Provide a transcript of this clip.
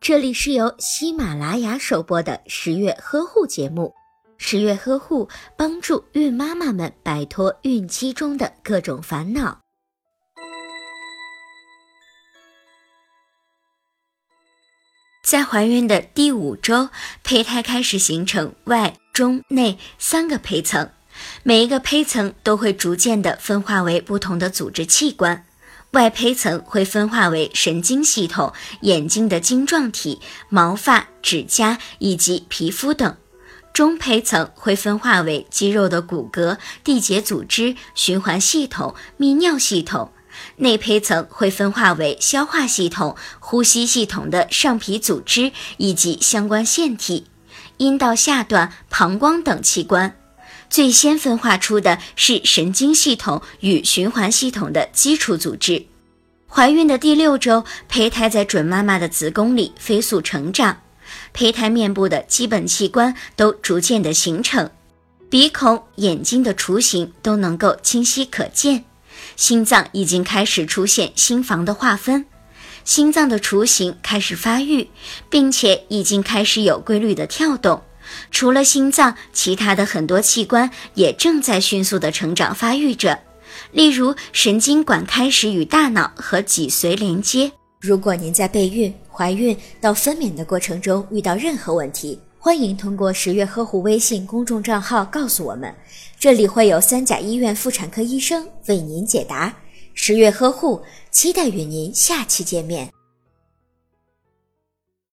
这里是由喜马拉雅首播的十月呵护节目。十月呵护帮助孕妈妈们摆脱孕期中的各种烦恼。在怀孕的第五周，胚胎开始形成外、中、内三个胚层，每一个胚层都会逐渐的分化为不同的组织器官。外胚层会分化为神经系统、眼睛的晶状体、毛发、指甲以及皮肤等；中胚层会分化为肌肉的骨骼、缔结组织、循环系统、泌尿系统；内胚层会分化为消化系统、呼吸系统的上皮组织以及相关腺体、阴道下段、膀胱等器官。最先分化出的是神经系统与循环系统的基础组织。怀孕的第六周，胚胎在准妈妈的子宫里飞速成长，胚胎面部的基本器官都逐渐的形成，鼻孔、眼睛的雏形都能够清晰可见，心脏已经开始出现心房的划分，心脏的雏形开始发育，并且已经开始有规律的跳动。除了心脏，其他的很多器官也正在迅速的成长发育着。例如，神经管开始与大脑和脊髓连接。如果您在备孕、怀孕到分娩的过程中遇到任何问题，欢迎通过十月呵护微信公众账号告诉我们，这里会有三甲医院妇产科医生为您解答。十月呵护，期待与您下期见面。